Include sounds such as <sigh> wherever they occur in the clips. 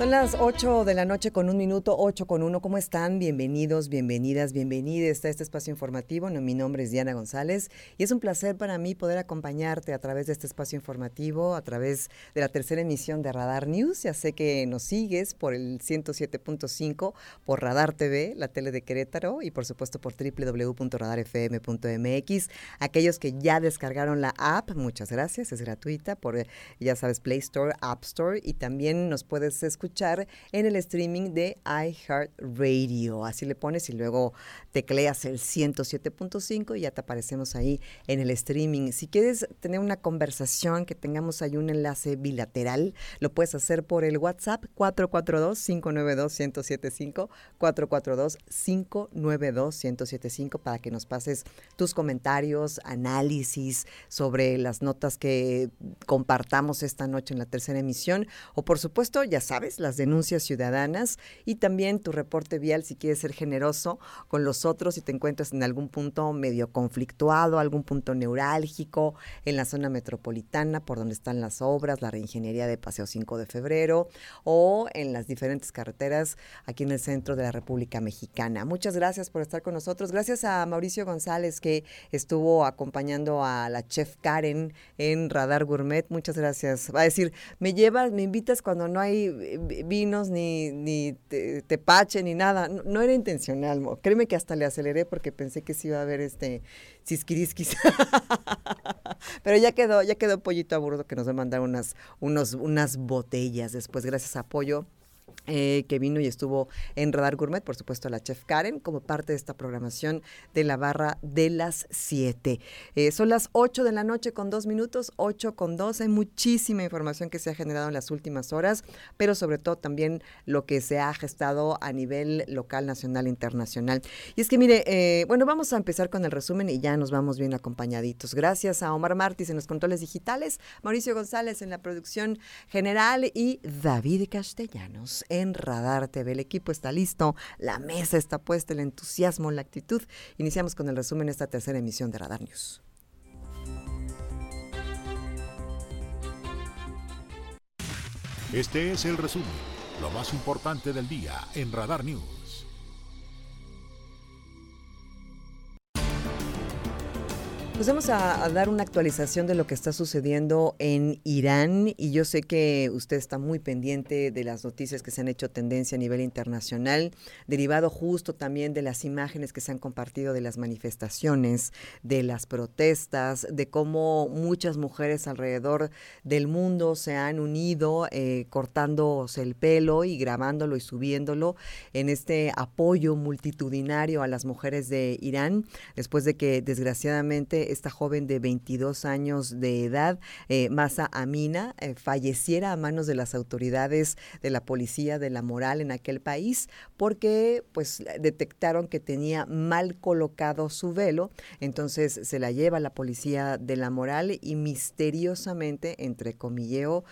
Son las 8 de la noche con un minuto, 8 con uno. ¿Cómo están? Bienvenidos, bienvenidas, bienvenidas a este espacio informativo. mi nombre es Diana González y es un placer para mí poder acompañarte a través de este espacio informativo, a través de la tercera emisión de Radar News. Ya sé que nos sigues por el 107.5, por Radar TV, la tele de Querétaro y por supuesto por www.radarfm.mx. Aquellos que ya descargaron la app, muchas gracias, es gratuita por, ya sabes, Play Store, App Store y también nos puedes escuchar en el streaming de iHeartRadio. Así le pones y luego tecleas el 107.5 y ya te aparecemos ahí en el streaming. Si quieres tener una conversación, que tengamos ahí un enlace bilateral, lo puedes hacer por el WhatsApp 442-592-1075, 442-592-1075 para que nos pases tus comentarios, análisis sobre las notas que compartamos esta noche en la tercera emisión o por supuesto, ya sabes, las denuncias ciudadanas y también tu reporte vial si quieres ser generoso con los otros si te encuentras en algún punto medio conflictuado, algún punto neurálgico en la zona metropolitana por donde están las obras, la reingeniería de Paseo 5 de Febrero o en las diferentes carreteras aquí en el centro de la República Mexicana. Muchas gracias por estar con nosotros. Gracias a Mauricio González que estuvo acompañando a la chef Karen en Radar Gourmet. Muchas gracias. Va a decir, me llevas, me invitas cuando no hay eh, vinos, ni, ni tepache, ni nada. No, era intencional, créeme que hasta le aceleré porque pensé que sí iba a haber este cisquirisquis. <laughs> Pero ya quedó, ya quedó Pollito a burdo que nos va a mandar unas, unos, unas botellas después, gracias a Pollo eh, que vino y estuvo en Radar Gourmet, por supuesto la chef Karen, como parte de esta programación de la barra de las 7. Eh, son las 8 de la noche con dos minutos, 8 con 2. Hay muchísima información que se ha generado en las últimas horas, pero sobre todo también lo que se ha gestado a nivel local, nacional e internacional. Y es que mire, eh, bueno, vamos a empezar con el resumen y ya nos vamos bien acompañaditos. Gracias a Omar Martis en los controles digitales, Mauricio González en la producción general y David Castellanos Radar TV. El equipo está listo, la mesa está puesta, el entusiasmo, la actitud. Iniciamos con el resumen de esta tercera emisión de Radar News. Este es el resumen, lo más importante del día en Radar News. Pues vamos a, dar una actualización de lo que está sucediendo en Irán y yo sé que usted está muy pendiente de las noticias que se han hecho tendencia a nivel internacional, derivado justo también de las imágenes que se han compartido de las manifestaciones, de las protestas, de cómo muchas mujeres alrededor del mundo se han unido eh, cortándose el pelo y grabándolo y subiéndolo en este apoyo multitudinario a las mujeres de Irán, después de que desgraciadamente esta joven de 22 años de edad, eh, Masa Amina, eh, falleciera a manos de las autoridades de la policía de la moral en aquel país porque pues detectaron que tenía mal colocado su velo, entonces se la lleva la policía de la moral y misteriosamente, entre comilleo,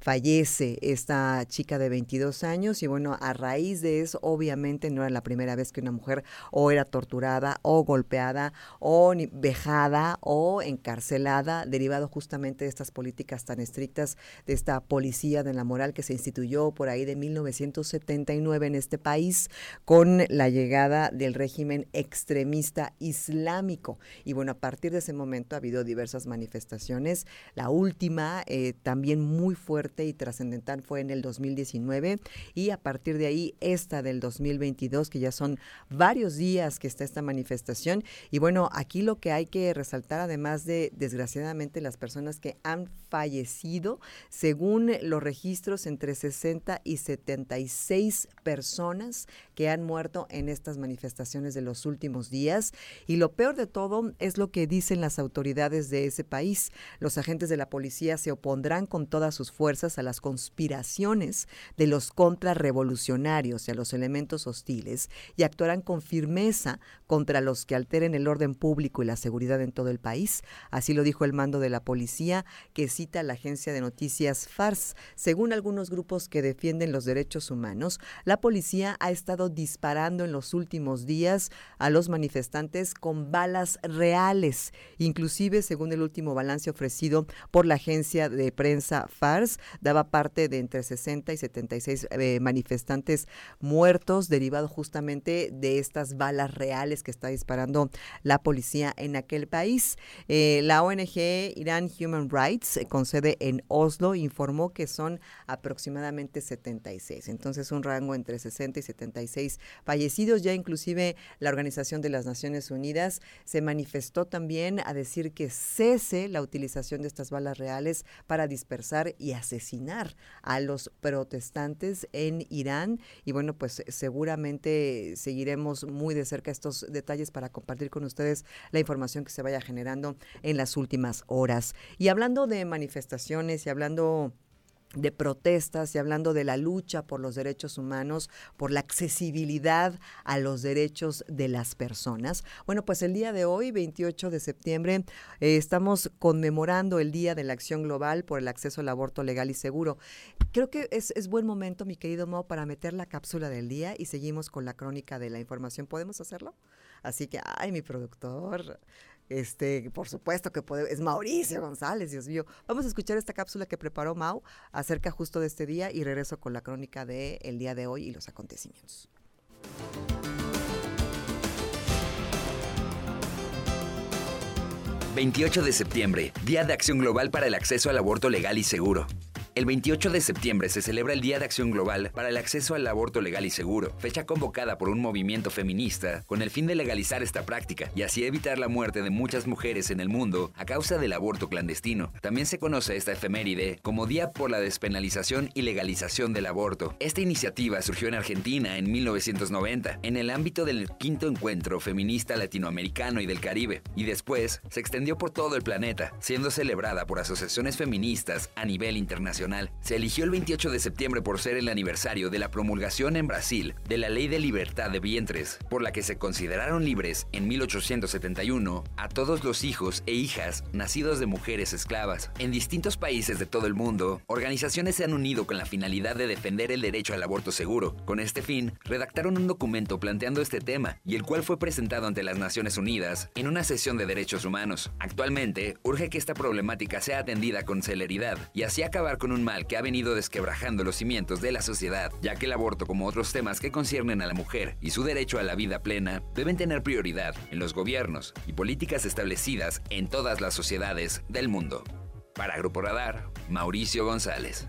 fallece esta chica de 22 años. Y bueno, a raíz de eso obviamente no era la primera vez que una mujer o era torturada o golpeada o vejada o encarcelada, derivado justamente de estas políticas tan estrictas de esta policía de la moral que se instituyó por ahí de 1979 en este país con la llegada del régimen extremista islámico. Y bueno, a partir de ese momento ha habido diversas manifestaciones. La última, eh, también muy fuerte y trascendental, fue en el 2019 y a partir de ahí esta del 2022, que ya son varios días que está esta manifestación. Y bueno, aquí lo que hay que resaltar además de, desgraciadamente, las personas que han fallecido, según los registros, entre 60 y 76 personas que han muerto en estas manifestaciones de los últimos días. Y lo peor de todo es lo que dicen las autoridades de ese país. Los agentes de la policía se opondrán con todas sus fuerzas a las conspiraciones de los contrarrevolucionarios y a los elementos hostiles y actuarán con firmeza contra los que alteren el orden público y la seguridad todo el país. Así lo dijo el mando de la policía que cita la agencia de noticias FARS. Según algunos grupos que defienden los derechos humanos, la policía ha estado disparando en los últimos días a los manifestantes con balas reales. Inclusive, según el último balance ofrecido por la agencia de prensa FARS, daba parte de entre 60 y 76 eh, manifestantes muertos derivado justamente de estas balas reales que está disparando la policía en aquel país. Eh, la ONG Iran Human Rights, eh, con sede en Oslo, informó que son aproximadamente 76. Entonces, un rango entre 60 y 76 fallecidos. Ya inclusive la Organización de las Naciones Unidas se manifestó también a decir que cese la utilización de estas balas reales para dispersar y asesinar a los protestantes en Irán. Y bueno, pues seguramente seguiremos muy de cerca estos detalles para compartir con ustedes la información que se vaya generando en las últimas horas. Y hablando de manifestaciones y hablando de protestas y hablando de la lucha por los derechos humanos, por la accesibilidad a los derechos de las personas. Bueno, pues el día de hoy, 28 de septiembre, eh, estamos conmemorando el Día de la Acción Global por el acceso al aborto legal y seguro. Creo que es, es buen momento, mi querido Mo, para meter la cápsula del día y seguimos con la crónica de la información. ¿Podemos hacerlo? Así que, ay, mi productor, este, por supuesto que es Mauricio González, Dios mío. Vamos a escuchar esta cápsula que preparó Mau acerca justo de este día y regreso con la crónica de el día de hoy y los acontecimientos. 28 de septiembre, Día de Acción Global para el Acceso al Aborto Legal y Seguro. El 28 de septiembre se celebra el Día de Acción Global para el Acceso al Aborto Legal y Seguro, fecha convocada por un movimiento feminista con el fin de legalizar esta práctica y así evitar la muerte de muchas mujeres en el mundo a causa del aborto clandestino. También se conoce esta efeméride como Día por la Despenalización y Legalización del Aborto. Esta iniciativa surgió en Argentina en 1990, en el ámbito del quinto encuentro feminista latinoamericano y del Caribe, y después se extendió por todo el planeta, siendo celebrada por asociaciones feministas a nivel internacional. Se eligió el 28 de septiembre por ser el aniversario de la promulgación en Brasil de la Ley de Libertad de Vientres, por la que se consideraron libres en 1871 a todos los hijos e hijas nacidos de mujeres esclavas. En distintos países de todo el mundo, organizaciones se han unido con la finalidad de defender el derecho al aborto seguro. Con este fin, redactaron un documento planteando este tema y el cual fue presentado ante las Naciones Unidas en una sesión de derechos humanos. Actualmente, urge que esta problemática sea atendida con celeridad y así acabar con un un mal que ha venido desquebrajando los cimientos de la sociedad, ya que el aborto como otros temas que conciernen a la mujer y su derecho a la vida plena deben tener prioridad en los gobiernos y políticas establecidas en todas las sociedades del mundo. Para Grupo Radar, Mauricio González.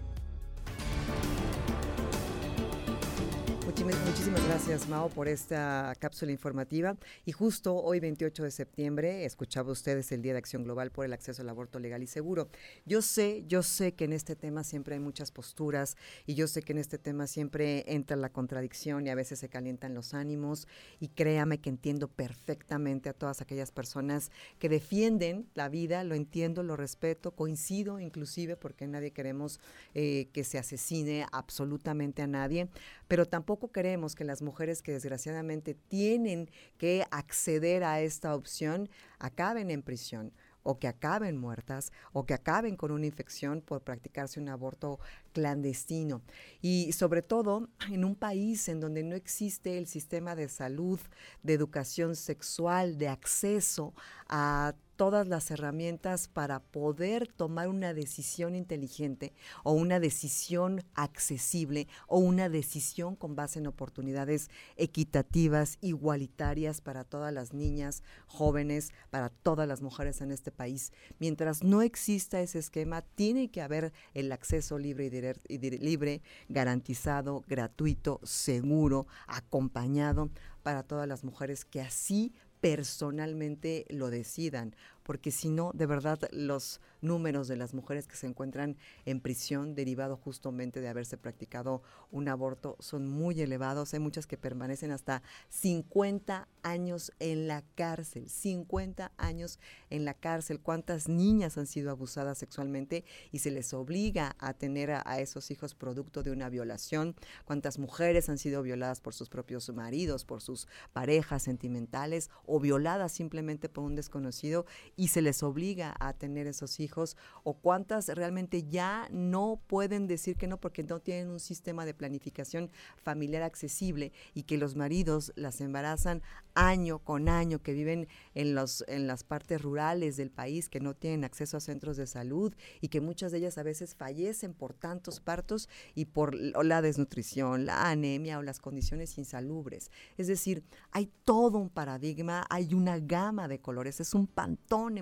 Muchísimas gracias, Mao, por esta cápsula informativa. Y justo hoy, 28 de septiembre, escuchaba ustedes el Día de Acción Global por el Acceso al Aborto Legal y Seguro. Yo sé, yo sé que en este tema siempre hay muchas posturas y yo sé que en este tema siempre entra la contradicción y a veces se calientan los ánimos. Y créame que entiendo perfectamente a todas aquellas personas que defienden la vida, lo entiendo, lo respeto, coincido inclusive porque nadie queremos eh, que se asesine absolutamente a nadie, pero tampoco queremos que las mujeres que desgraciadamente tienen que acceder a esta opción acaben en prisión o que acaben muertas o que acaben con una infección por practicarse un aborto clandestino. Y sobre todo en un país en donde no existe el sistema de salud, de educación sexual, de acceso a todas las herramientas para poder tomar una decisión inteligente o una decisión accesible o una decisión con base en oportunidades equitativas, igualitarias para todas las niñas, jóvenes, para todas las mujeres en este país. Mientras no exista ese esquema, tiene que haber el acceso libre y, libre, garantizado, gratuito, seguro, acompañado para todas las mujeres que así personalmente lo decidan, porque si no, de verdad, los números de las mujeres que se encuentran en prisión derivado justamente de haberse practicado un aborto son muy elevados. Hay muchas que permanecen hasta 50 años en la cárcel, 50 años en la cárcel. ¿Cuántas niñas han sido abusadas sexualmente y se les obliga a tener a, esos hijos producto de una violación? ¿Cuántas mujeres han sido violadas por sus propios maridos, por sus parejas sentimentales o violadas simplemente por un desconocido y se les obliga a tener esos hijos? ¿O cuántas realmente ya no pueden decir que no porque no tienen un sistema de planificación familiar accesible y que los maridos las embarazan año con año, que viven en, los, en las partes rurales del país, que no tienen acceso a centros de salud y que muchas de ellas a veces fallecen por tantos partos y por la desnutrición, la anemia o las condiciones insalubres. Es decir, hay todo un paradigma, hay una gama de colores, es un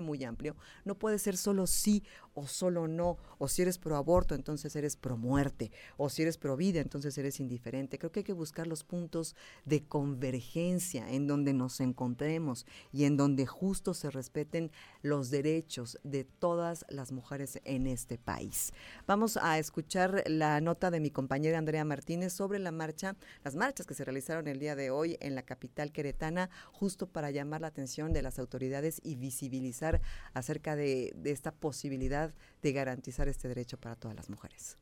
muy amplio. No puede ser solo sí o solo no, o si eres pro aborto, entonces eres pro muerte, o si eres pro vida, entonces eres indiferente. Creo que hay que buscar los puntos de convergencia en donde nos encontremos y en donde justo se respeten los derechos de todas las mujeres en este país. Vamos a escuchar la nota de mi compañera Andrea Martínez sobre la marcha, las marchas que se realizaron el día de hoy en la capital queretana, justo para llamar la atención de las autoridades y visibilizar acerca de, de esta posibilidad de garantizar este derecho para todas las mujeres.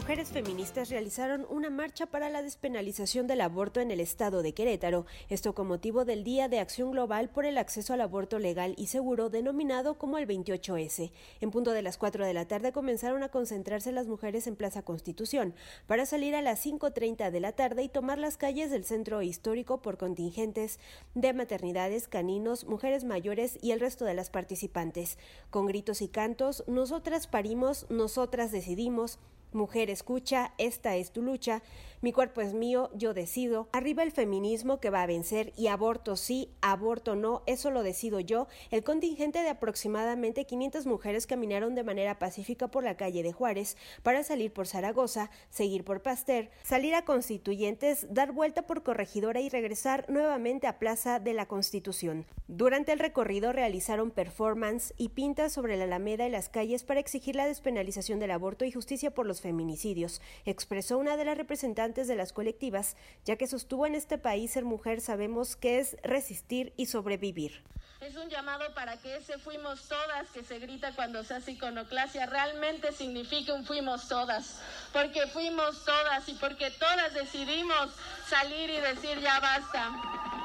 Mujeres feministas realizaron una marcha para la despenalización del aborto en el estado de Querétaro, esto con motivo del Día de Acción Global por el Acceso al Aborto Legal y Seguro, denominado como el 28S. En punto de las 4 de la tarde comenzaron a concentrarse las mujeres en Plaza Constitución, para salir a las 5.30 de la tarde y tomar las calles del centro histórico por contingentes de maternidades, caninos, mujeres mayores y el resto de las participantes. Con gritos y cantos, nosotras parimos, nosotras decidimos, Mujer escucha, esta es tu lucha, mi cuerpo es mío, yo decido. Arriba el feminismo que va a vencer y aborto sí, aborto no, eso lo decido yo. El contingente de aproximadamente 500 mujeres caminaron de manera pacífica por la calle de Juárez para salir por Zaragoza, seguir por Pasteur, salir a Constituyentes, dar vuelta por Corregidora y regresar nuevamente a Plaza de la Constitución. Durante el recorrido realizaron performance y pintas sobre la Alameda y las calles para exigir la despenalización del aborto y justicia por los feminicidios, expresó una de las representantes de las colectivas, ya que sostuvo en este país ser mujer sabemos que es resistir y sobrevivir. Es un llamado para que ese fuimos todas que se grita cuando se hace iconoclasia realmente signifique un fuimos todas, porque fuimos todas y porque todas decidimos salir y decir ya basta.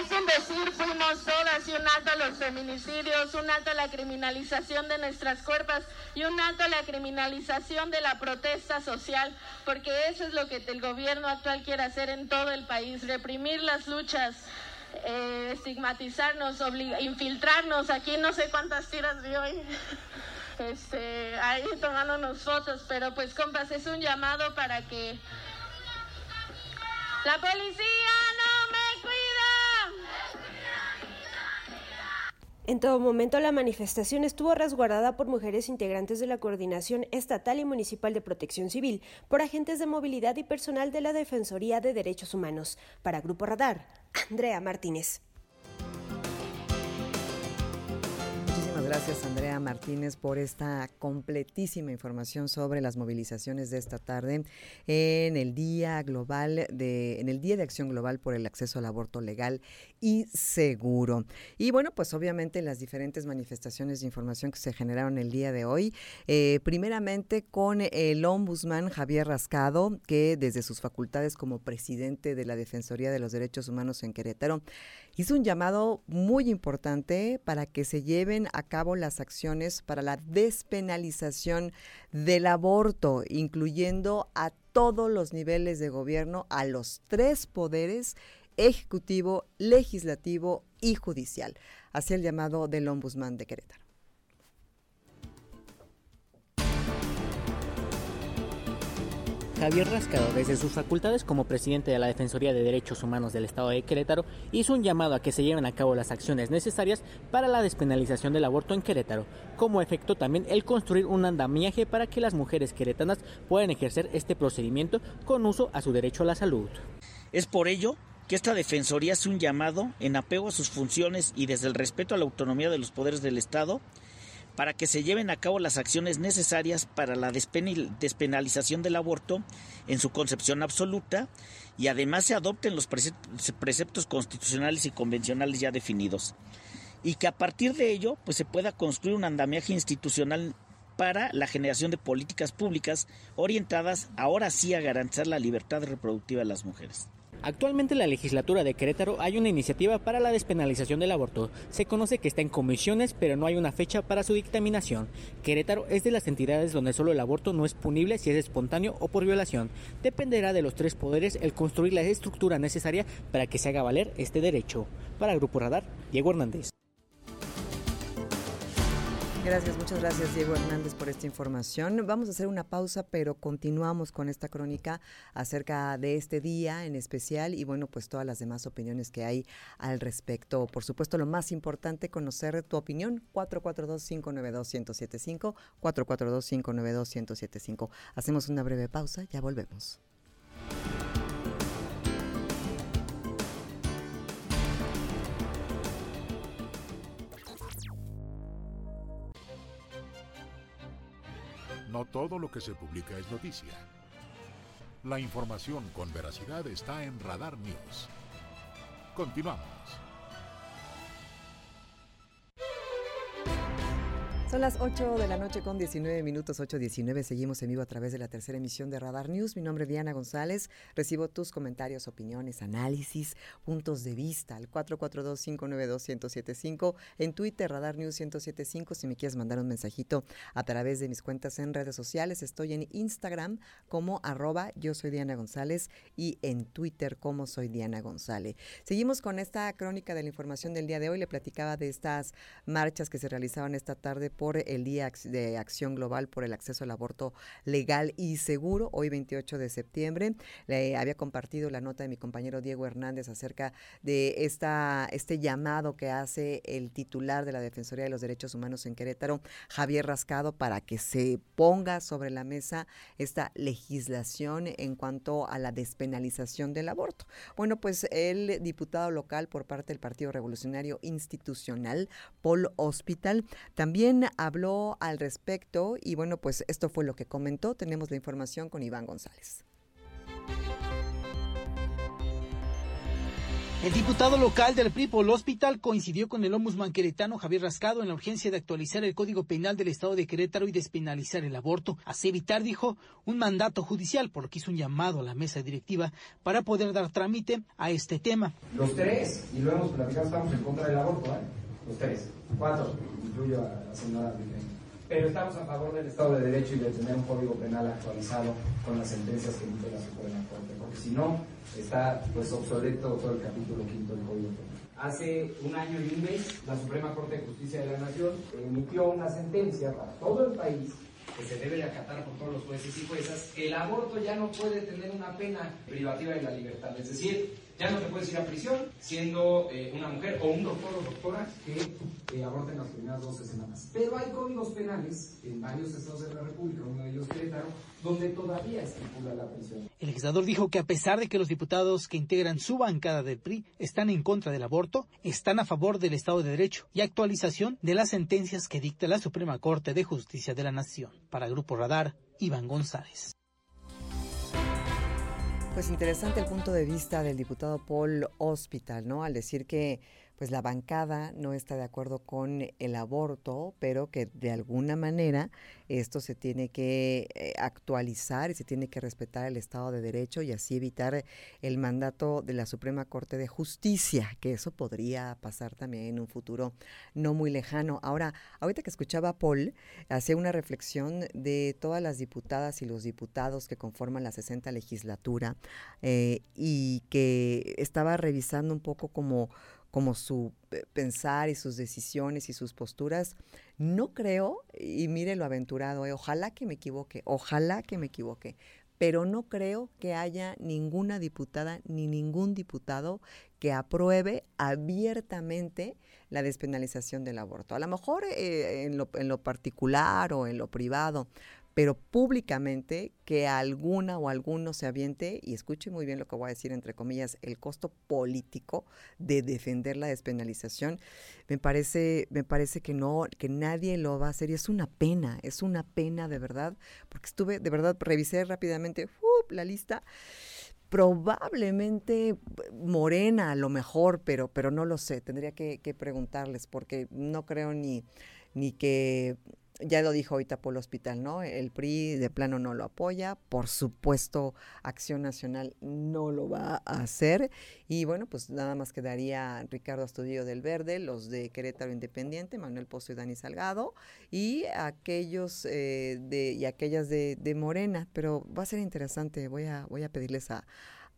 Es un decir, fuimos todas y un alto a los feminicidios, un alto a la criminalización de nuestras cuerpos y un alto a la criminalización de la protesta social, porque eso es lo que el gobierno actual quiere hacer en todo el país, reprimir las luchas, eh, estigmatizarnos, infiltrarnos. Aquí no sé cuántas tiras vi hoy. <laughs> Este, ahí tomándonos fotos, pero pues compas, es un llamado para que la policía no me. En todo momento la manifestación estuvo resguardada por mujeres integrantes de la Coordinación Estatal y Municipal de Protección Civil, por agentes de movilidad y personal de la Defensoría de Derechos Humanos. Para Grupo Radar, Andrea Martínez. Gracias Andrea Martínez por esta completísima información sobre las movilizaciones de esta tarde en el Día Global de en el Día de Acción Global por el acceso al aborto legal y seguro. Y bueno, pues obviamente las diferentes manifestaciones de información que se generaron el día de hoy, eh, primeramente con el ombudsman Javier Rascado, que desde sus facultades como presidente de la Defensoría de los Derechos Humanos en Querétaro, hizo un llamado muy importante para que se lleven a cabo las acciones para la despenalización del aborto, incluyendo a todos los niveles de gobierno, a los tres poderes, ejecutivo, legislativo y judicial. Hacia el llamado del ombudsman de Querétaro. Javier Rascado, desde sus facultades como presidente de la Defensoría de Derechos Humanos del Estado de Querétaro, hizo un llamado a que se lleven a cabo las acciones necesarias para la despenalización del aborto en Querétaro, como efecto también el construir un andamiaje para que las mujeres queretanas puedan ejercer este procedimiento con uso a su derecho a la salud. Es por ello que esta Defensoría hace un llamado en apego a sus funciones y desde el respeto a la autonomía de los poderes del Estado para que se lleven a cabo las acciones necesarias para la despenalización del aborto en su concepción absoluta y además se adopten los preceptos constitucionales y convencionales ya definidos y que a partir de ello pues se pueda construir un andamiaje institucional para la generación de políticas públicas orientadas ahora sí a garantizar la libertad reproductiva de las mujeres. Actualmente en la legislatura de Querétaro hay una iniciativa para la despenalización del aborto. Se conoce que está en comisiones, pero no hay una fecha para su dictaminación. Querétaro es de las entidades donde solo el aborto no es punible si es espontáneo o por violación. Dependerá de los tres poderes el construir la estructura necesaria para que se haga valer este derecho. Para Grupo Radar, Diego Hernández. Gracias, muchas gracias Diego Hernández por esta información. Vamos a hacer una pausa, pero continuamos con esta crónica acerca de este día en especial y bueno, pues todas las demás opiniones que hay al respecto. Por supuesto, lo más importante, conocer tu opinión. 442-592-1075, 442-592-1075. Hacemos una breve pausa, ya volvemos. No todo lo que se publica es noticia. La información con veracidad está en Radar News. Continuamos. Son las 8 de la noche con 19 minutos, 8.19. Seguimos en vivo a través de la tercera emisión de Radar News. Mi nombre es Diana González. Recibo tus comentarios, opiniones, análisis, puntos de vista al 442-592-1075. En Twitter, Radar News 1075. Si me quieres mandar un mensajito a través de mis cuentas en redes sociales, estoy en Instagram como arroba yo soy Diana González y en Twitter como soy Diana González. Seguimos con esta crónica de la información del día de hoy. Le platicaba de estas marchas que se realizaban esta tarde por el Día de Acción Global por el Acceso al Aborto Legal y Seguro, hoy 28 de septiembre. Le había compartido la nota de mi compañero Diego Hernández acerca de esta, este llamado que hace el titular de la Defensoría de los Derechos Humanos en Querétaro, Javier Rascado, para que se ponga sobre la mesa esta legislación en cuanto a la despenalización del aborto. Bueno, pues el diputado local por parte del Partido Revolucionario Institucional, Paul Hospital, también habló al respecto y bueno, pues esto fue lo que comentó. Tenemos la información con Iván González. El diputado local del PRI Hospital coincidió con el ombudsman queretano Javier Rascado en la urgencia de actualizar el Código Penal del Estado de Querétaro y despenalizar el aborto, así evitar, dijo, un mandato judicial, por lo que hizo un llamado a la mesa directiva para poder dar trámite a este tema. Los tres, y lo hemos platicado, estamos en contra del aborto, ¿eh? Los tres, cuatro, incluyo a la señora Pero estamos a favor del Estado de Derecho y de tener un Código Penal actualizado con las sentencias que emite la Suprema Corte, porque si no, está pues obsoleto todo el capítulo quinto del Código Penal. Hace un año y un mes, la Suprema Corte de Justicia de la Nación emitió una sentencia para todo el país que se debe de acatar por todos los jueces y juezas, que el aborto ya no puede tener una pena privativa de la libertad. Es decir, ya no te puedes ir a prisión siendo eh, una mujer o un doctor o doctora que eh, aborten las primeras 12 semanas. Pero hay códigos penales en varios estados de la República, uno de ellos Querétaro, donde todavía estipula la prisión. El legislador dijo que a pesar de que los diputados que integran su bancada del PRI están en contra del aborto, están a favor del Estado de Derecho y actualización de las sentencias que dicta la Suprema Corte de Justicia de la Nación. Para Grupo Radar, Iván González. Pues interesante el punto de vista del diputado Paul Hospital, ¿no? Al decir que pues la bancada no está de acuerdo con el aborto, pero que de alguna manera esto se tiene que eh, actualizar y se tiene que respetar el Estado de Derecho y así evitar el mandato de la Suprema Corte de Justicia, que eso podría pasar también en un futuro no muy lejano. Ahora, ahorita que escuchaba a Paul, hacía una reflexión de todas las diputadas y los diputados que conforman la 60 legislatura eh, y que estaba revisando un poco como como su pensar y sus decisiones y sus posturas. No creo, y mire lo aventurado, eh, ojalá que me equivoque, ojalá que me equivoque, pero no creo que haya ninguna diputada ni ningún diputado que apruebe abiertamente la despenalización del aborto. A lo mejor eh, en, lo, en lo particular o en lo privado, pero públicamente que alguna o alguno se aviente, y escuche muy bien lo que voy a decir, entre comillas, el costo político de defender la despenalización, me parece, me parece que no, que nadie lo va a hacer, y es una pena, es una pena de verdad, porque estuve, de verdad, revisé rápidamente la lista probablemente morena a lo mejor, pero, pero no lo sé, tendría que, que preguntarles porque no creo ni, ni que ya lo dijo ahorita por el hospital, ¿no? El PRI de plano no lo apoya, por supuesto Acción Nacional no lo va a hacer y bueno, pues nada más quedaría Ricardo Astudillo del Verde, los de Querétaro Independiente, Manuel Pozo y Dani Salgado y aquellos eh, de y aquellas de, de, Morena, pero va a ser interesante, voy a voy a pedirles a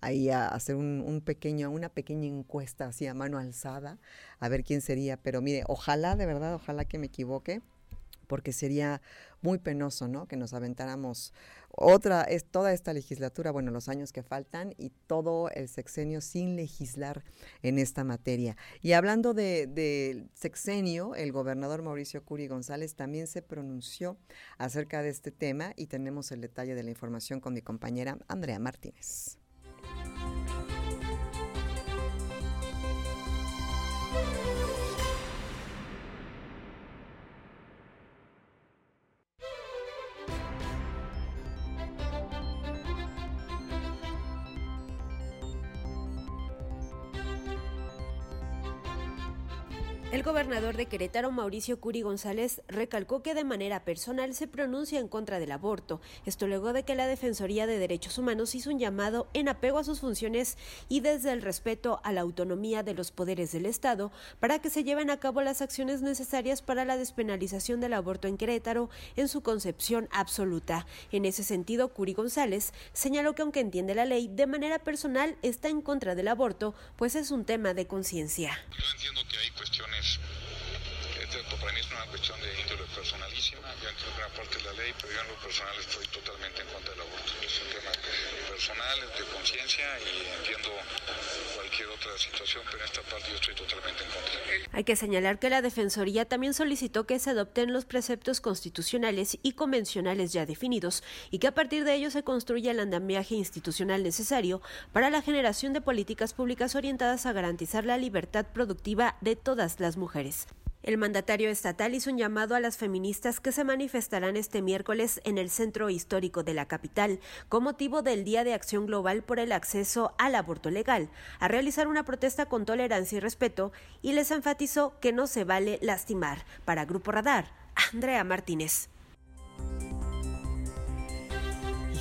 ahí a hacer un, un, pequeño, una pequeña encuesta así a mano alzada, a ver quién sería. Pero mire, ojalá, de verdad, ojalá que me equivoque porque sería muy penoso, ¿no? Que nos aventáramos otra, es toda esta legislatura, bueno, los años que faltan y todo el sexenio sin legislar en esta materia. Y hablando del de sexenio, el gobernador Mauricio Curi González también se pronunció acerca de este tema y tenemos el detalle de la información con mi compañera Andrea Martínez. De Querétaro, Mauricio Curi González, recalcó que de manera personal se pronuncia en contra del aborto. Esto luego de que la Defensoría de Derechos Humanos hizo un llamado en apego a sus funciones y desde el respeto a la autonomía de los poderes del Estado para que se lleven a cabo las acciones necesarias para la despenalización del aborto en Querétaro en su concepción absoluta. En ese sentido, Curi González señaló que aunque entiende la ley, de manera personal está en contra del aborto, pues es un tema de conciencia. Yo entiendo que hay cuestiones esto para mí es una cuestión de índole personalísima. Yo entiendo gran parte de la ley, pero yo en lo personal estoy totalmente en contra del aborto. Es un tema personal, de conciencia y entiendo cualquier otra situación, pero en esta parte yo estoy totalmente en contra. Hay que señalar que la Defensoría también solicitó que se adopten los preceptos constitucionales y convencionales ya definidos y que a partir de ellos se construya el andamiaje institucional necesario para la generación de políticas públicas orientadas a garantizar la libertad productiva de todas las mujeres. El mandatario estatal hizo un llamado a las feministas que se manifestarán este miércoles en el centro histórico de la capital con motivo del Día de Acción Global por el Acceso al Aborto Legal, a realizar una protesta con tolerancia y respeto y les enfatizó que no se vale lastimar. Para Grupo Radar, Andrea Martínez.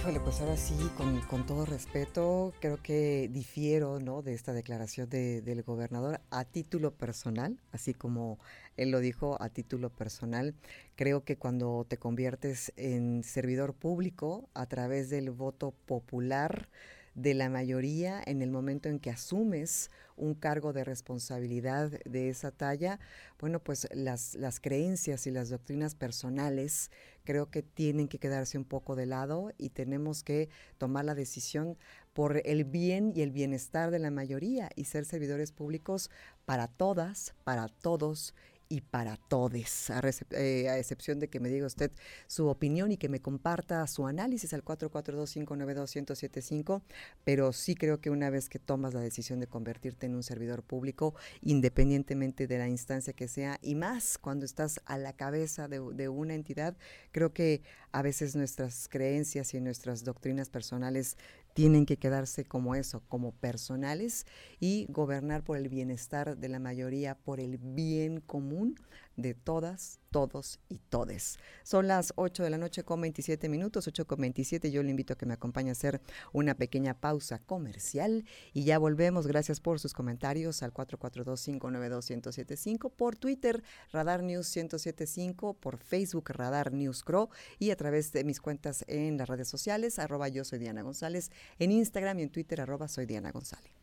Híjole, pues ahora sí, con, con, todo respeto, creo que difiero ¿no? de esta declaración de, del gobernador a título personal, así como él lo dijo a título personal. Creo que cuando te conviertes en servidor público a través del voto popular, de la mayoría en el momento en que asumes un cargo de responsabilidad de esa talla, bueno, pues las, las creencias y las doctrinas personales creo que tienen que quedarse un poco de lado y tenemos que tomar la decisión por el bien y el bienestar de la mayoría y ser servidores públicos para todas, para todos y para todos, a, eh, a, excepción de que me diga usted su opinión y que me comparta su análisis al 442-592-1075, pero sí creo que una vez que tomas la decisión de convertirte en un servidor público, independientemente de la instancia que sea, y más cuando estás a la cabeza de una entidad, creo que a veces nuestras creencias y nuestras doctrinas personales tienen que quedarse como eso, como personales y gobernar por el bienestar de la mayoría, por el bien común de todas, todos y todes. Son las 8 de la noche con 27 minutos, 8 con 27. Yo le invito a que me acompañe a hacer una pequeña pausa comercial y ya volvemos. Gracias por sus comentarios al 442-592-1075, por Twitter Radar News 1075, por Facebook Radar News Crow y a través de mis cuentas en las redes sociales, arroba yo soy Diana González, en Instagram y en Twitter arroba soy Diana González.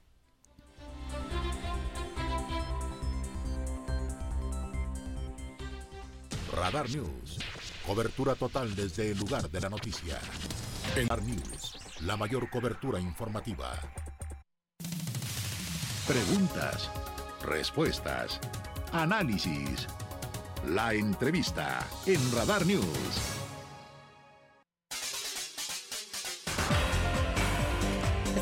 Radar News. Cobertura total desde el lugar de la noticia. En Radar News. la mayor cobertura informativa. Preguntas, respuestas, análisis. La entrevista en Radar News.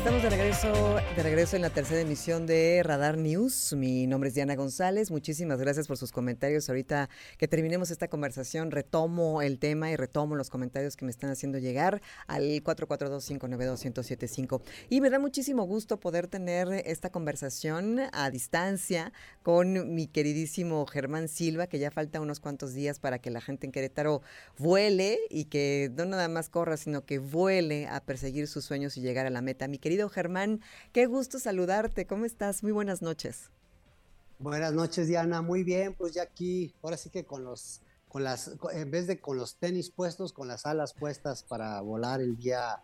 Estamos de regreso, de regreso en la tercera emisión de Radar News. Mi nombre es Diana González. Muchísimas gracias por sus comentarios. Ahorita que terminemos esta conversación, retomo el tema y retomo los comentarios que me están haciendo llegar al 442-592-1075. Y me da muchísimo gusto poder tener esta conversación a distancia con mi queridísimo Germán Silva, que ya falta unos cuantos días para que la gente en Querétaro vuele y que no nada más corra, sino que vuele a perseguir sus sueños y llegar a la meta. Mi querido Germán, qué gusto saludarte. ¿Cómo estás? Muy buenas noches. Buenas noches, Diana. Muy bien, pues ya aquí, ahora sí que con los, con las, en vez de con los tenis puestos, con las alas puestas para volar el día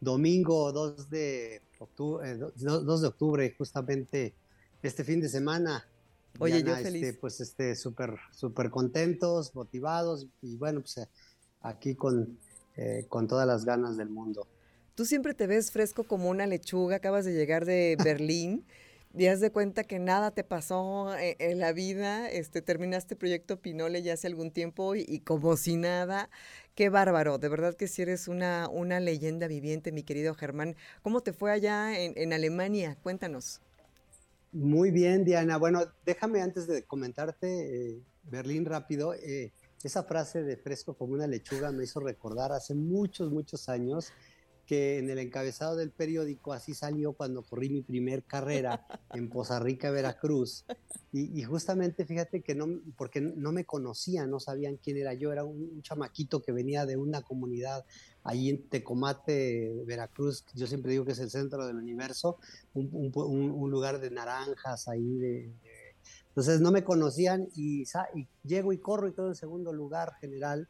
domingo 2 de octubre, 2, eh, de octubre justamente este fin de semana. Oye, yo feliz. Este, pues este, súper, súper contentos, motivados y bueno, pues eh, aquí con, eh, con todas las ganas del mundo. Tú siempre te ves fresco como una lechuga, acabas de llegar de <laughs> Berlín. y haz de cuenta que nada te pasó eh, en, la vida, este, terminaste Proyecto Pinole ya hace algún tiempo y, como si nada, qué bárbaro, de verdad que si eres una, una leyenda viviente, mi querido Germán. ¿Cómo te fue allá en, Alemania? Cuéntanos. Muy bien, Diana. Bueno, déjame antes de comentarte, eh, Berlín rápido, eh, esa frase de fresco como una lechuga me hizo recordar hace muchos, muchos años que en el encabezado del periódico así salió cuando corrí mi primer carrera en Poza Rica, Veracruz. Y, justamente fíjate que no, porque no me conocían, no sabían quién era yo, era un, chamaquito que venía de una comunidad ahí en Tecomate, Veracruz, yo siempre digo que es el centro del universo, un, lugar de naranjas ahí de, entonces no me conocían y, y, llego y corro y todo en segundo lugar general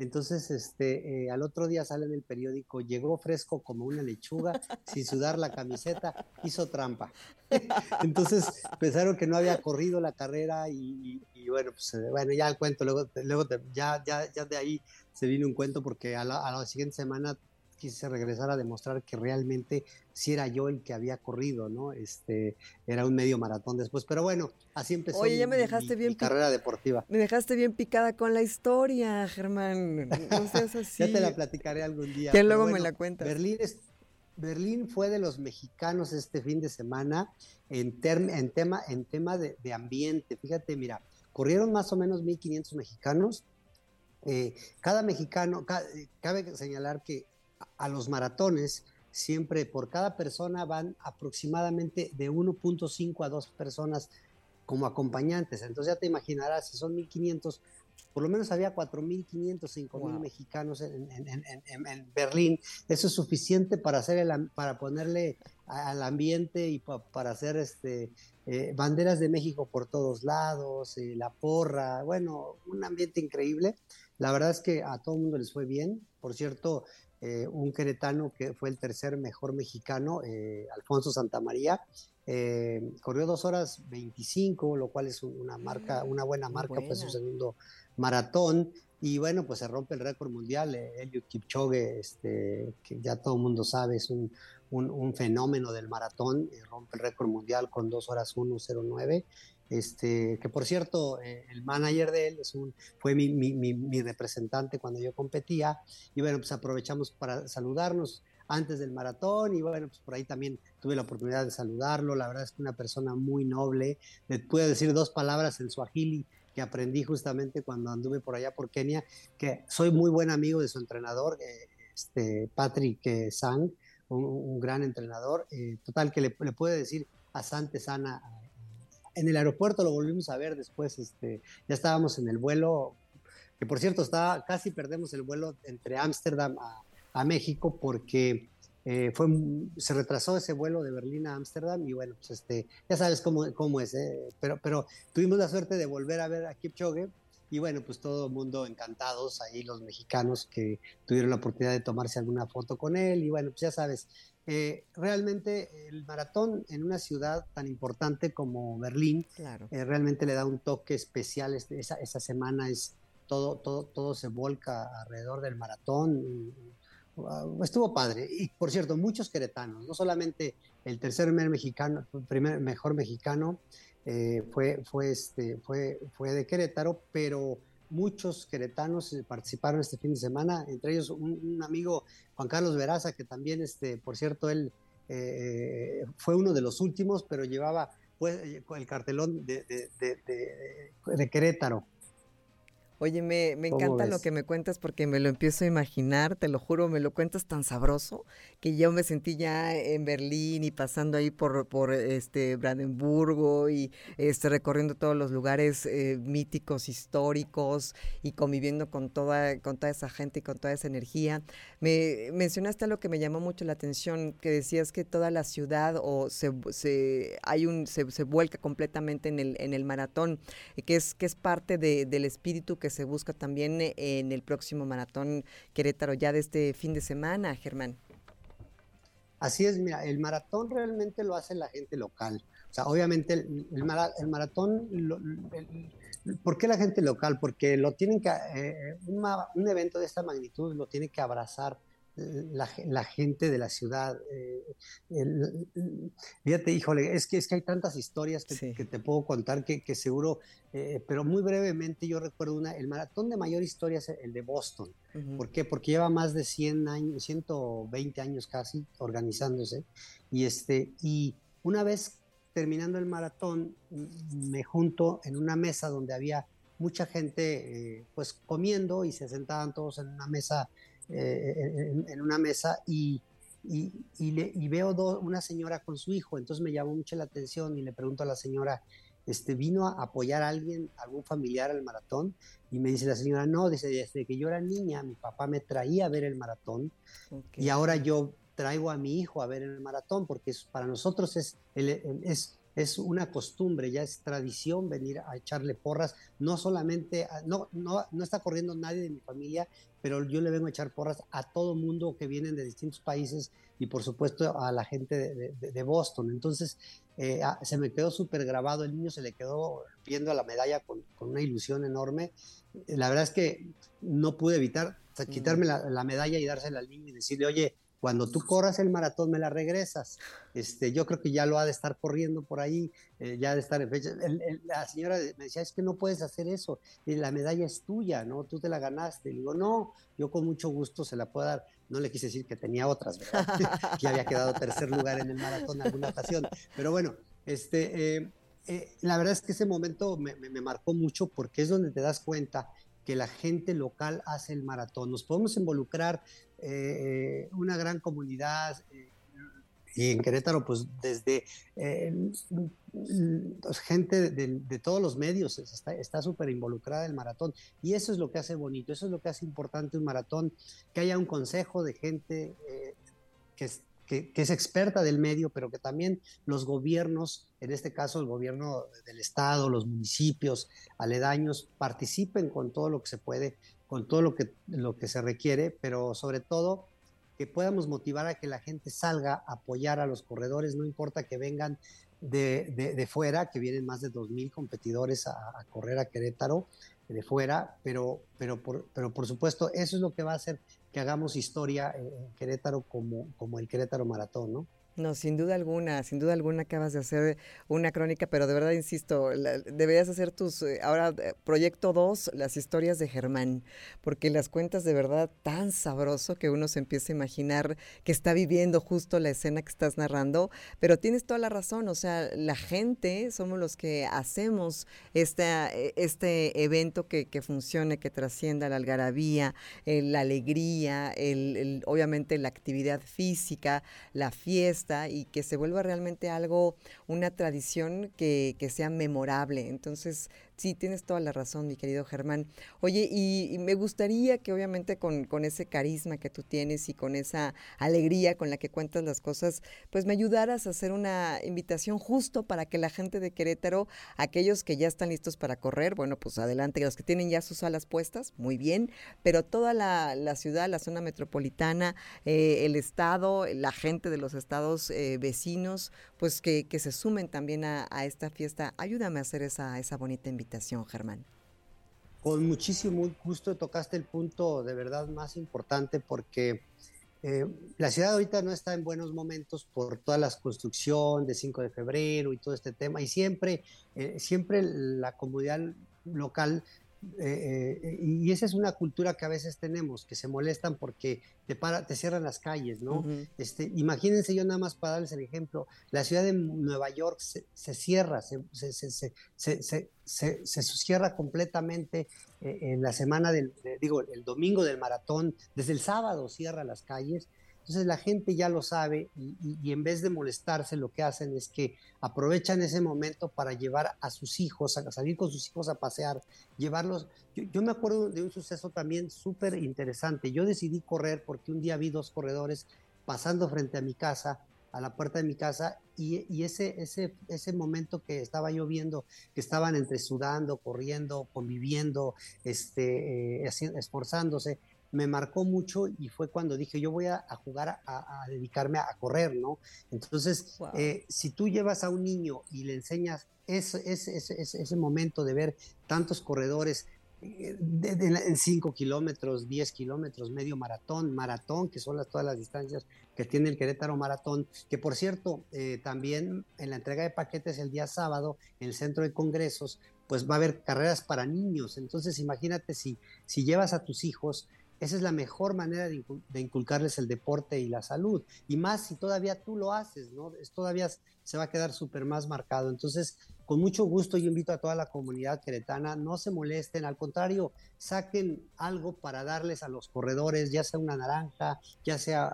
entonces, este, eh, al otro día sale en el periódico, llegó fresco como una lechuga, <laughs> sin sudar la camiseta, hizo trampa. <laughs> Entonces pensaron que no había corrido la carrera y, bueno, pues eh, bueno, ya el cuento, luego, luego ya, ya, ya de ahí se vino un cuento porque a la, a la siguiente semana quise regresar a demostrar que realmente si era yo el que había corrido, ¿no? Este, era un medio maratón después, pero bueno, así empezó Oye, ya me dejaste bien carrera deportiva. Me dejaste bien picada con la historia, Germán. No seas así. <laughs> ya te la platicaré algún día. Que luego me la cuentas. Berlín es, Berlín fue de los mexicanos este fin de semana en, en tema, en tema de, ambiente. Fíjate, mira, corrieron más o menos 1.500 mexicanos. Eh, cada mexicano, cabe señalar que a los maratones, siempre por cada persona van aproximadamente de 1.5 a 2 personas como acompañantes. Entonces ya te imaginarás, si son 1.500, por lo menos había 4.500, 5.000 mexicanos en, Berlín. Eso es suficiente para, hacer el, para ponerle al ambiente y para hacer este, eh, banderas de México por todos lados, eh, la porra, bueno, un ambiente increíble. La verdad es que a todo el mundo les fue bien. Por cierto, eh, un queretano que fue el tercer mejor mexicano, eh, Alfonso Santamaría. Eh, corrió dos horas 25, lo cual es una marca, una buena marca, fue su segundo maratón. Y bueno, pues se rompe el récord mundial. Eliud Kipchoge, este, que ya todo el mundo sabe, es un, un, fenómeno del maratón, rompe el récord mundial con dos horas 1.09. Este, que por cierto, eh, el manager de él fue mi, representante cuando yo competía, y bueno, pues aprovechamos para saludarnos antes del maratón, y bueno, pues por ahí también tuve la oportunidad de saludarlo, la verdad es que una persona muy noble, le pude decir dos palabras en suajili que aprendí justamente cuando anduve por allá por Kenia, que soy muy buen amigo de su entrenador, eh, este, Patrick eh, Sang, un, gran entrenador, total que le, le puede decir a Sante Sana, en el aeropuerto lo volvimos a ver después, este, ya estábamos en el vuelo, que por cierto, estaba, casi perdemos el vuelo entre Ámsterdam a, México porque eh, fue, se retrasó ese vuelo de Berlín a Ámsterdam y bueno, pues este, ya sabes cómo, cómo es, ¿eh? pero, pero tuvimos la suerte de volver a ver a Kipchoge y bueno, pues todo el mundo encantados, ahí los mexicanos que tuvieron la oportunidad de tomarse alguna foto con él y bueno, pues ya sabes, eh, realmente el maratón en una ciudad tan importante como Berlín eh, realmente le da un toque especial. Este, esa, esa, semana es todo, todo, todo se volca alrededor del maratón. estuvo padre. Y por cierto, muchos queretanos, no solamente el tercer mexicano, primer mejor mexicano eh, fue, fue, este, fue, fue de Querétaro, pero muchos queretanos participaron este fin de semana, entre ellos un, amigo Juan Carlos Veraza, que también, este, por cierto, él eh, fue uno de los últimos, pero llevaba pues, el cartelón de, de Querétaro. Oye, me, me encanta lo que me cuentas porque me lo empiezo a imaginar, te lo juro, me lo cuentas tan sabroso que yo me sentí ya en Berlín y pasando ahí por, por este Brandenburgo y este recorriendo todos los lugares eh, míticos, históricos y conviviendo con toda, con toda esa gente y con toda esa energía. Me mencionaste algo que me llamó mucho la atención, que decías que toda la ciudad o se, se hay un se, se vuelca completamente en el, en el maratón, que es, que es parte de, del espíritu que se busca también eh, en el próximo maratón Querétaro ya de este fin de semana, Germán. Así es, mira, el maratón realmente lo hace la gente local. O sea, obviamente el, el, maratón, ¿por qué la gente local? Porque lo tienen que, eh, un evento de esta magnitud lo tiene que abrazar la, gente de la ciudad. Eh, fíjate, híjole, es que, es que hay tantas historias que, te puedo contar que, seguro, eh, pero muy brevemente yo recuerdo una, el maratón de mayor historia es el de Boston. ¿Por qué? Porque lleva más de 100 años, 120 años casi organizándose. Y, este, y una vez terminando el maratón, me junto en una mesa donde había mucha gente eh, pues comiendo y se sentaban todos en una mesa eh, en, una mesa y, y, y, veo una señora con su hijo, entonces me llamó mucho la atención y le pregunto a la señora, este, ¿vino a apoyar a alguien, algún familiar al maratón? Y me dice la señora, no, dice, desde que yo era niña, mi papá me traía a ver el maratón y ahora yo traigo a mi hijo a ver el maratón porque para nosotros es, es es una costumbre, ya es tradición venir a echarle porras, no solamente, no, no, no está corriendo nadie de mi familia, pero yo le vengo a echar porras a todo mundo que vienen de distintos países y por supuesto a la gente de, Boston. Entonces eh, ah, se me quedó súper grabado, el niño se le quedó viendo a la medalla con, una ilusión enorme. La verdad es que no pude evitar quitarme la, la medalla y dársela al niño y decirle, oye, cuando tú corras el maratón me la regresas. Este, yo creo que ya lo ha de estar corriendo por ahí, eh, ya de estar en fecha. la señora me decía, es que no puedes hacer eso, y la medalla es tuya, ¿no? Tú te la ganaste. Y digo, no, yo con mucho gusto se la puedo dar. No le quise decir que tenía otras, ¿verdad? <laughs> que había quedado tercer lugar en el maratón en alguna ocasión. Pero bueno, este, eh, eh, la verdad es que ese momento me, me marcó mucho porque es donde te das cuenta que la gente local hace el maratón. Nos podemos involucrar eh, una gran comunidad. Eh, y en Querétaro, pues desde eh, gente de, todos los medios está súper involucrada el maratón. Y eso es lo que hace bonito, eso es lo que hace importante un maratón, que haya un consejo de gente que, que, es experta del medio, pero que también los gobiernos, en este caso el gobierno del estado, los municipios aledaños, participen con todo lo que se puede con todo lo que, lo que se requiere, pero sobre todo que podamos motivar a que la gente salga a apoyar a los corredores, no importa que vengan de, de, fuera, que vienen más de 2.000 competidores a, correr a Querétaro de fuera, pero, pero, por, pero por supuesto eso es lo que va a hacer que hagamos historia en Querétaro como, como el Querétaro Maratón, ¿no? No, sin duda alguna, sin duda alguna acabas de hacer una crónica, pero de verdad insisto, deberías hacer tus, eh, ahora eh, proyecto 2, las historias de Germán, porque las cuentas de verdad tan sabroso que uno se empieza a imaginar que está viviendo justo la escena que estás narrando, pero tienes toda la razón, o sea, la gente somos los que hacemos esta, e, este evento que, que funcione, que trascienda la algarabía, la alegría, el, obviamente la actividad física, la fiesta, y que se vuelva realmente algo, una tradición que, que sea memorable. Entonces, Sí, tienes toda la razón, mi querido Germán. Oye, y, me gustaría que obviamente con, ese carisma que tú tienes y con esa alegría con la que cuentas las cosas, pues me ayudaras a hacer una invitación justo para que la gente de Querétaro, aquellos que ya están listos para correr, bueno, pues adelante, los que tienen ya sus alas puestas, muy bien, pero toda la, ciudad, la zona metropolitana, eh, el estado, la gente de los estados eh, vecinos, pues que, se sumen también a, esta fiesta. Ayúdame a hacer esa bonita invitación. Germán. Con muchísimo gusto tocaste el punto de verdad más importante porque eh, la ciudad ahorita no está en buenos momentos por toda la construcción de 5 de febrero y todo este tema, y siempre, eh, siempre la comunidad local eh, eh, y esa es una cultura que a veces tenemos, que se molestan porque te, para, te cierran las calles, ¿no? este, imagínense yo nada más para darles el ejemplo, la ciudad de Nueva York se, cierra, se, se, cierra completamente eh, en la semana del, digo, el domingo del maratón, desde el sábado cierra las calles entonces la gente ya lo sabe y, en vez de molestarse lo que hacen es que aprovechan ese momento para llevar a sus hijos, a salir con sus hijos a pasear, llevarlos. Yo, me acuerdo de un suceso también súper interesante. Yo decidí correr porque un día vi dos corredores pasando frente a mi casa, a la puerta de mi casa, y, ese, ese, ese momento que estaba yo viendo, que estaban entre sudando, corriendo, conviviendo, este, eh, esforzándose, me marcó mucho y fue cuando dije, yo voy a, jugar a, dedicarme a, correr, ¿no? Entonces, eh, si tú llevas a un niño y le enseñas ese, ese, ese, momento de ver tantos corredores eh, en 5 kilómetros, 10 kilómetros, medio maratón, maratón, que son las, todas las distancias que tiene el Querétaro Maratón, que por cierto, eh, también en la entrega de paquetes el día sábado, en el centro de congresos, pues va a haber carreras para niños. Entonces, imagínate si, si llevas a tus hijos esa es la mejor manera de, inculcarles el deporte y la salud. Y más si todavía tú lo haces, ¿no? Es, todavía se va a quedar súper más marcado. Entonces, con mucho gusto yo invito a toda la comunidad queretana, no se molesten, al contrario, saquen algo para darles a los corredores, ya sea una naranja, ya sea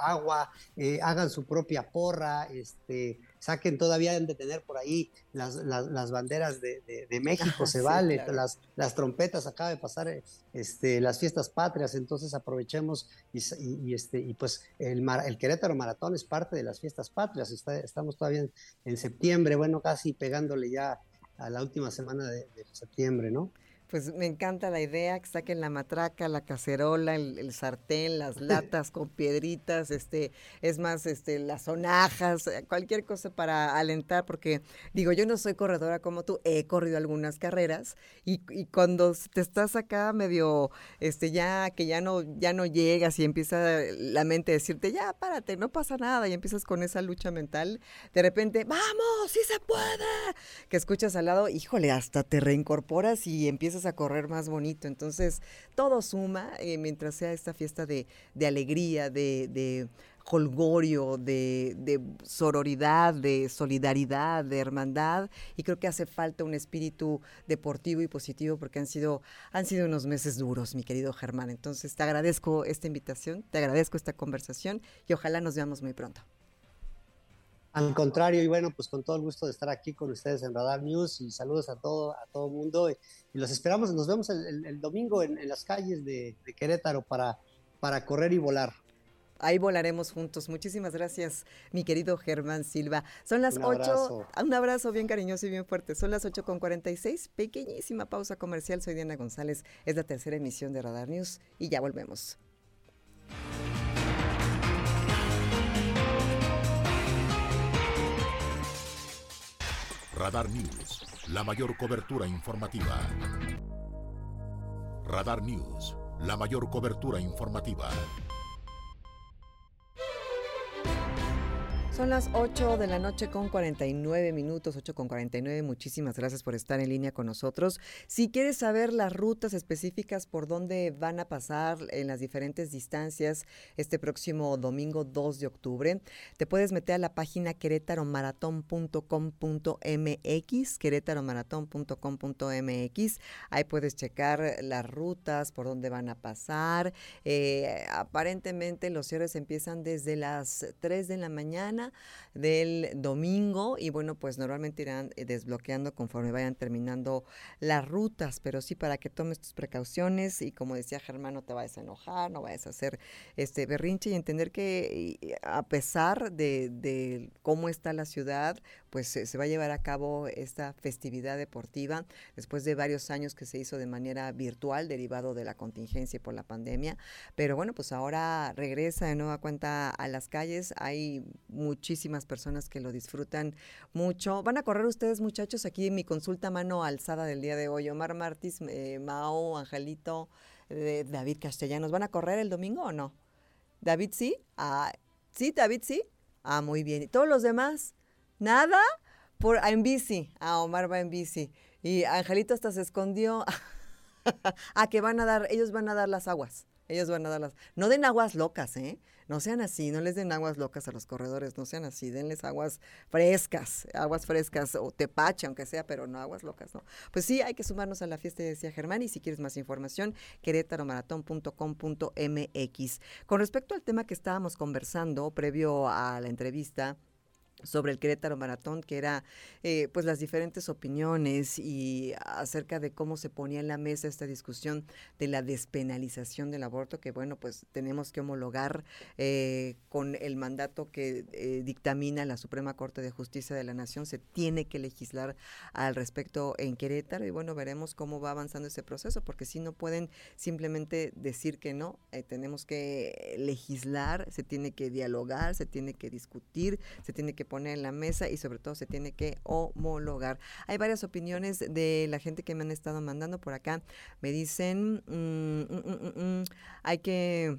agua, eh, hagan su propia porra, este, saquen todavía han de tener por ahí las, las, banderas de, de, México, se vale, las, las trompetas, acaba de pasar este, las fiestas patrias, entonces aprovechemos y, este, y pues el, el Querétaro Maratón es parte de las fiestas patrias, estamos todavía en septiembre, bueno, casi pegando ya a la última semana de, de septiembre, ¿no? Pues me encanta la idea que saquen la matraca, la cacerola, el, sartén, las <laughs> latas con piedritas, este, es más, este, las sonajas, eh, cualquier cosa para alentar, porque digo, yo no soy corredora como tú, he corrido algunas carreras y, y cuando te estás acá medio, este, ya que ya no, ya no llegas y empieza la mente a decirte, ya párate, no pasa nada, y empiezas con esa lucha mental, de repente, vamos, sí se puede, que escuchas al lado, híjole, hasta te reincorporas y empiezas a correr más bonito. Entonces, todo suma eh, mientras sea esta fiesta de, alegría, de, de holgorio, de, sororidad, de solidaridad, de hermandad. Y creo que hace falta un espíritu deportivo y positivo porque han sido, han sido unos meses duros, mi querido Germán. Entonces, te agradezco esta invitación, te agradezco esta conversación y ojalá nos veamos muy pronto. Al contrario, y bueno, pues con todo el gusto de estar aquí con ustedes en Radar News y saludos a todo, a todo mundo. Y, los esperamos, nos vemos el, domingo en, las calles de, Querétaro para, para correr y volar. Ahí volaremos juntos. Muchísimas gracias, mi querido Germán Silva. Son las 8. Un abrazo bien cariñoso y bien fuerte. Son las 8 con 46. Pequeñísima pausa comercial. Soy Diana González. Es la tercera emisión de Radar News y ya volvemos. Radar News, la mayor cobertura informativa. Radar News, la mayor cobertura informativa. Son las 8 de la noche con 49 minutos, 8 con 49. Muchísimas gracias por estar en línea con nosotros. Si quieres saber las rutas específicas por dónde van a pasar en las diferentes distancias este próximo domingo 2 de octubre, te puedes meter a la página querétaromaratón.com.mx, querétaromaratón.com.mx. Ahí puedes checar las rutas, por dónde van a pasar. Eh, aparentemente los cierres empiezan desde las 3 de la mañana del domingo y bueno, pues normalmente irán eh, desbloqueando conforme vayan terminando las rutas, pero sí para que tomes tus precauciones y como decía Germán, no te vayas a enojar, no vayas a hacer este berrinche y entender que a pesar de, cómo está la ciudad, pues se va a llevar a cabo esta festividad deportiva después de varios años que se hizo de manera virtual derivado de la contingencia y por la pandemia. Pero bueno, pues ahora regresa de nueva cuenta a las calles. Hay muchísimas personas que lo disfrutan mucho. Van a correr ustedes muchachos aquí mi consulta mano alzada del día de hoy. Omar Martis, eh, Mao, Angelito, eh, David Castellanos. ¿Van a correr el domingo o no? David sí. Ah, sí, David sí. Ah, muy bien. ¿Y todos los demás? ¿Nada? Por, en bici. Ah, Omar va en bici. Y Angelito hasta se escondió. <laughs> ah, que van a dar, ellos van a dar las aguas. Ellos van a dar las... No den aguas locas, ¿eh? No sean así, no les den aguas locas a los corredores, no sean así, denles aguas frescas, aguas frescas o tepache, aunque sea, pero no aguas locas, ¿no? Pues sí, hay que sumarnos a la fiesta, decía Germán, y si quieres más información, querétaromaratón.com.mx. Con respecto al tema que estábamos conversando previo a la entrevista, sobre el Querétaro Maratón, que era eh, pues las diferentes opiniones y acerca de cómo se ponía en la mesa esta discusión de la despenalización del aborto, que bueno, pues tenemos que homologar eh, con el mandato que eh, dictamina la Suprema Corte de Justicia de la Nación, se tiene que legislar al respecto en Querétaro y bueno, veremos cómo va avanzando ese proceso, porque si no pueden simplemente decir que no, tenemos que legislar, se tiene que dialogar, se tiene que discutir, se tiene que poner en la mesa y sobre todo se tiene que homologar. Hay varias opiniones de la gente que me han estado mandando por acá. Me dicen, mm, mm, mm, hay que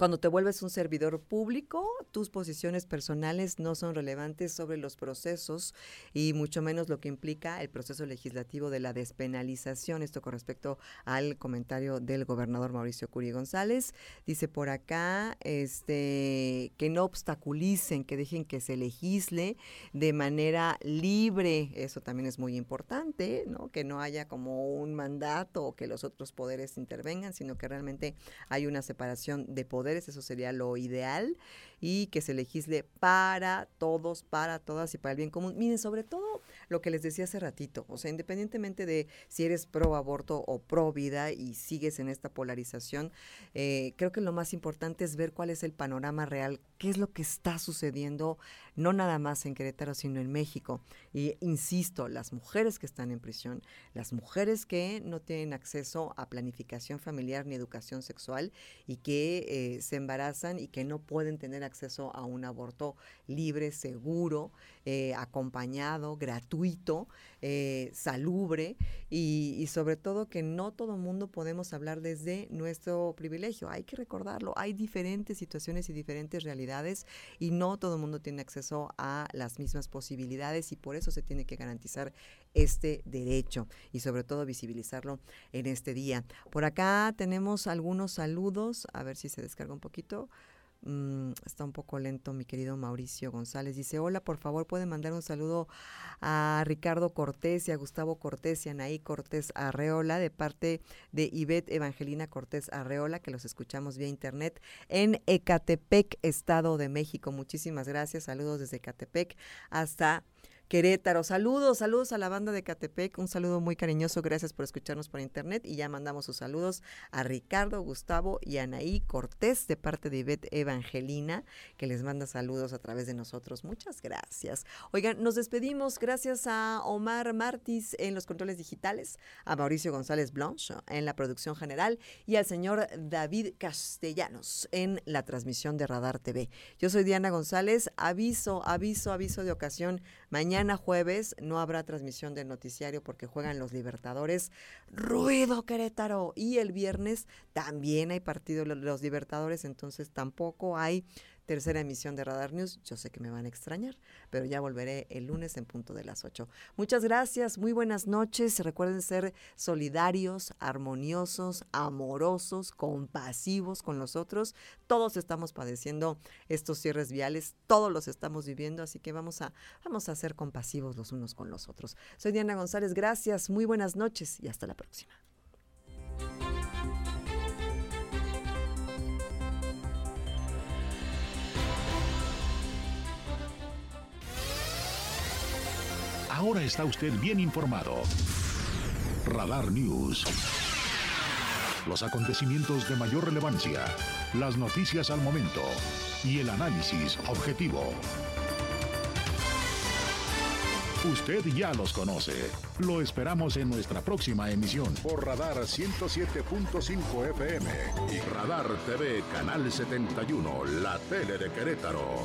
cuando te vuelves un servidor público, tus posiciones personales no son relevantes sobre los procesos y mucho menos lo que implica el proceso legislativo de la despenalización. Esto con respecto al comentario del gobernador Mauricio Curi González. Dice por acá este, que no obstaculicen, que dejen que se legisle de manera libre. Eso también es muy importante, ¿no? Que no haya como un mandato o que los otros poderes intervengan, sino que realmente hay una separación de eso sería lo ideal, y que se legisle para todos, para todas y para el bien común. Miren, sobre todo lo que les decía hace ratito, o sea, independientemente de si eres pro aborto o pro vida y sigues en esta polarización, eh, creo que lo más importante es ver cuál es el panorama real, qué es lo que está sucediendo, no nada más en Querétaro, sino en México. Y insisto, las mujeres que están en prisión, las mujeres que no tienen acceso a planificación familiar ni educación sexual y que eh, se embarazan y que no pueden tener acceso a un aborto libre, seguro, eh, acompañado, gratuito, eh, salubre y, sobre todo que no todo mundo podemos hablar desde nuestro privilegio. Hay que recordarlo, hay diferentes situaciones y diferentes realidades y no todo mundo tiene acceso a las mismas posibilidades y por eso se tiene que garantizar este derecho y sobre todo visibilizarlo en este día. Por acá tenemos algunos saludos, a ver si se descarga un poquito. Mm, está un poco lento mi querido Mauricio González. Dice, hola, por favor, pueden mandar un saludo a Ricardo Cortés y a Gustavo Cortés y a Anaí Cortés Arreola de parte de Ivette Evangelina Cortés Arreola, que los escuchamos vía internet en Ecatepec, Estado de México. Muchísimas gracias. Saludos desde Ecatepec hasta Querétaro. Saludos, saludos a la banda de Catepec, un saludo muy cariñoso, gracias por escucharnos por internet y ya mandamos sus saludos a Ricardo, Gustavo y Anaí Cortés de parte de Ivette Evangelina, que les manda saludos a través de nosotros. Muchas gracias. Oigan, nos despedimos gracias a Omar Martis en los controles digitales, a Mauricio González Blanche en la producción general y al señor David Castellanos en la transmisión de Radar TV. Yo soy Diana González, aviso, aviso, aviso de ocasión Mañana jueves no habrá transmisión del noticiario porque juegan los Libertadores. Ruido Querétaro. Y el viernes también hay partido los Libertadores, entonces tampoco hay tercera emisión de Radar News. Yo sé que me van a extrañar, pero ya volveré el lunes en punto de las 8. Muchas gracias, muy buenas noches. Recuerden ser solidarios, armoniosos, amorosos, compasivos con los otros. Todos estamos padeciendo estos cierres viales, todos los estamos viviendo, así que vamos a, vamos a ser compasivos los unos con los otros. Soy Diana González, gracias, muy buenas noches y hasta la próxima. Ahora está usted bien informado. Radar News. Los acontecimientos de mayor relevancia, las noticias al momento y el análisis objetivo. Usted ya los conoce. Lo esperamos en nuestra próxima emisión por Radar 107.5 FM y Radar TV Canal 71, la tele de Querétaro.